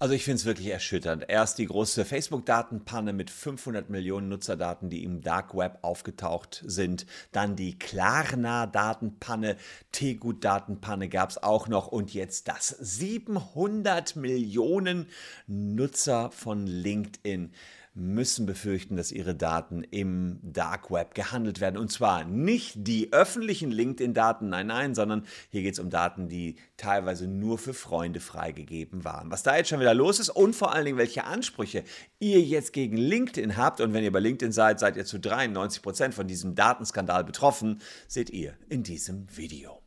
Also ich finde es wirklich erschütternd. Erst die große Facebook-Datenpanne mit 500 Millionen Nutzerdaten, die im Dark Web aufgetaucht sind. Dann die Klarna-Datenpanne, Tegut-Datenpanne gab es auch noch. Und jetzt das 700 Millionen Nutzer von LinkedIn müssen befürchten, dass ihre Daten im Dark Web gehandelt werden. Und zwar nicht die öffentlichen LinkedIn-Daten, nein, nein, sondern hier geht es um Daten, die teilweise nur für Freunde freigegeben waren. Was da jetzt schon wieder los ist und vor allen Dingen, welche Ansprüche ihr jetzt gegen LinkedIn habt. Und wenn ihr bei LinkedIn seid, seid ihr zu 93 Prozent von diesem Datenskandal betroffen, seht ihr in diesem Video.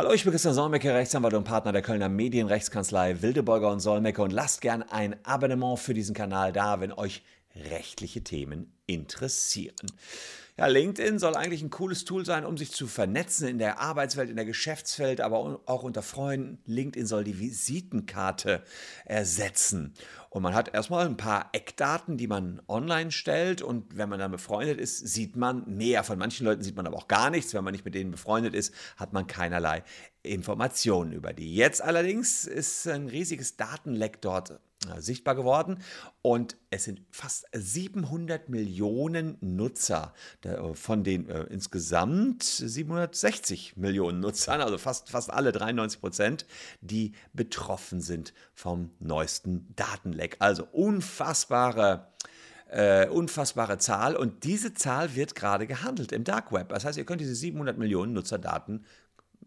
Hallo, ich bin Christian Solmecke, Rechtsanwalt und Partner der Kölner Medienrechtskanzlei Wildeborger und Solmecke und lasst gern ein Abonnement für diesen Kanal da, wenn euch rechtliche Themen interessieren. Ja, LinkedIn soll eigentlich ein cooles Tool sein, um sich zu vernetzen in der Arbeitswelt, in der Geschäftswelt, aber auch unter Freunden. LinkedIn soll die Visitenkarte ersetzen. Und man hat erstmal ein paar Eckdaten, die man online stellt. Und wenn man dann befreundet ist, sieht man mehr. Von manchen Leuten sieht man aber auch gar nichts. Wenn man nicht mit denen befreundet ist, hat man keinerlei Informationen über die. Jetzt allerdings ist ein riesiges Datenleck dort sichtbar geworden und es sind fast 700 Millionen Nutzer äh, von den äh, insgesamt 760 Millionen Nutzern, also fast, fast alle 93 Prozent, die betroffen sind vom neuesten Datenleck. Also unfassbare äh, unfassbare Zahl und diese Zahl wird gerade gehandelt im Dark Web. Das heißt, ihr könnt diese 700 Millionen Nutzerdaten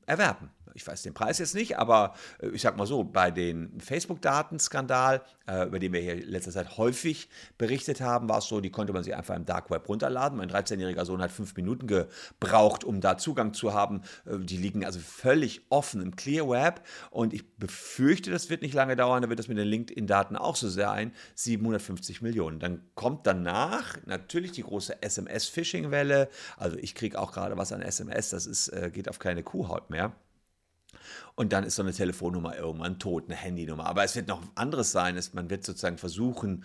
erwerben ich weiß den Preis jetzt nicht, aber äh, ich sag mal so, bei den Facebook-Datenskandal, äh, über den wir hier letzter Zeit häufig berichtet haben, war es so, die konnte man sich einfach im Dark Web runterladen. Mein 13-jähriger Sohn hat fünf Minuten gebraucht, um da Zugang zu haben. Äh, die liegen also völlig offen im Clear Web und ich befürchte, das wird nicht lange dauern, da wird das mit den LinkedIn-Daten auch so sein. 750 Millionen. Dann kommt danach natürlich die große SMS-Phishing-Welle. Also ich kriege auch gerade was an SMS, das ist, geht auf keine Kuhhaut mehr. Und dann ist so eine Telefonnummer irgendwann tot, eine Handynummer. Aber es wird noch anderes sein. man wird sozusagen versuchen,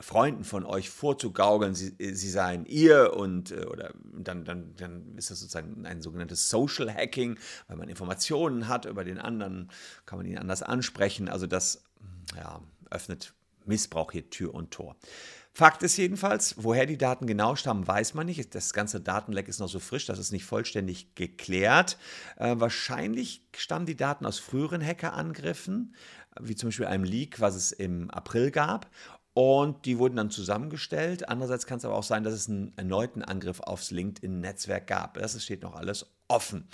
Freunden von euch vorzugaukeln, sie, sie seien ihr und äh, oder dann, dann, dann ist das sozusagen ein sogenanntes Social Hacking, weil man Informationen hat über den anderen, kann man ihn anders ansprechen. Also das ja, öffnet Missbrauch hier Tür und Tor. Fakt ist jedenfalls, woher die Daten genau stammen, weiß man nicht. Das ganze Datenleck ist noch so frisch, das ist nicht vollständig geklärt. Äh, wahrscheinlich stammen die Daten aus früheren Hackerangriffen, wie zum Beispiel einem Leak, was es im April gab. Und die wurden dann zusammengestellt. Andererseits kann es aber auch sein, dass es einen erneuten Angriff aufs LinkedIn-Netzwerk gab. Das steht noch alles offen.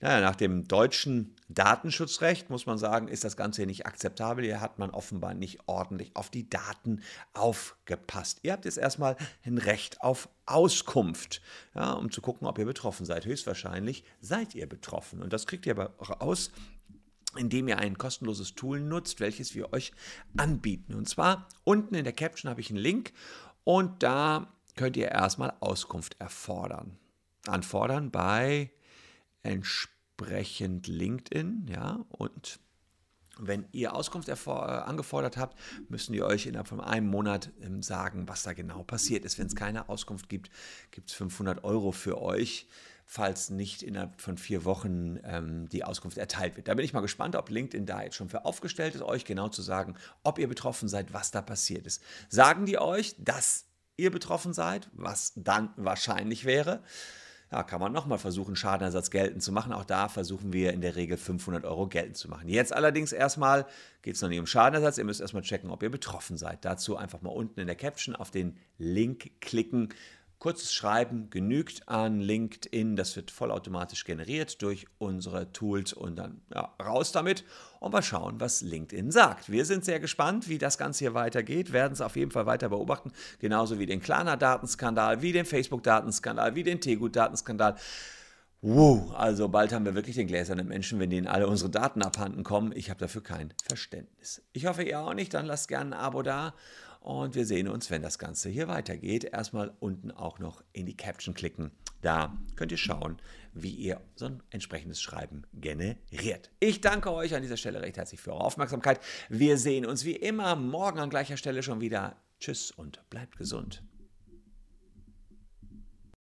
Naja, nach dem deutschen Datenschutzrecht muss man sagen, ist das Ganze hier nicht akzeptabel. Hier hat man offenbar nicht ordentlich auf die Daten aufgepasst. Ihr habt jetzt erstmal ein Recht auf Auskunft, ja, um zu gucken, ob ihr betroffen seid. Höchstwahrscheinlich seid ihr betroffen. Und das kriegt ihr aber raus, indem ihr ein kostenloses Tool nutzt, welches wir euch anbieten. Und zwar unten in der Caption habe ich einen Link und da könnt ihr erstmal Auskunft erfordern. Anfordern bei entsprechend LinkedIn, ja, und wenn ihr Auskunft äh, angefordert habt, müssen die euch innerhalb von einem Monat ähm, sagen, was da genau passiert ist. Wenn es keine Auskunft gibt, gibt es 500 Euro für euch, falls nicht innerhalb von vier Wochen ähm, die Auskunft erteilt wird. Da bin ich mal gespannt, ob LinkedIn da jetzt schon für aufgestellt ist, euch genau zu sagen, ob ihr betroffen seid, was da passiert ist. Sagen die euch, dass ihr betroffen seid, was dann wahrscheinlich wäre? Ja, kann man nochmal versuchen, Schadenersatz geltend zu machen. Auch da versuchen wir in der Regel 500 Euro geltend zu machen. Jetzt allerdings erstmal geht es noch nicht um Schadenersatz. Ihr müsst erstmal checken, ob ihr betroffen seid. Dazu einfach mal unten in der Caption auf den Link klicken Kurzes Schreiben genügt an LinkedIn. Das wird vollautomatisch generiert durch unsere Tools und dann ja, raus damit und mal schauen, was LinkedIn sagt. Wir sind sehr gespannt, wie das Ganze hier weitergeht, werden es auf jeden Fall weiter beobachten, genauso wie den Klarna-Datenskandal, wie den Facebook-Datenskandal, wie den Tegut-Datenskandal. Wow, also bald haben wir wirklich den gläsernen Menschen, wenn denen alle unsere Daten abhanden kommen. Ich habe dafür kein Verständnis. Ich hoffe, ihr auch nicht. Dann lasst gerne ein Abo da und wir sehen uns, wenn das Ganze hier weitergeht. Erstmal unten auch noch in die Caption klicken. Da könnt ihr schauen, wie ihr so ein entsprechendes Schreiben generiert. Ich danke euch an dieser Stelle recht herzlich für eure Aufmerksamkeit. Wir sehen uns wie immer morgen an gleicher Stelle schon wieder. Tschüss und bleibt gesund.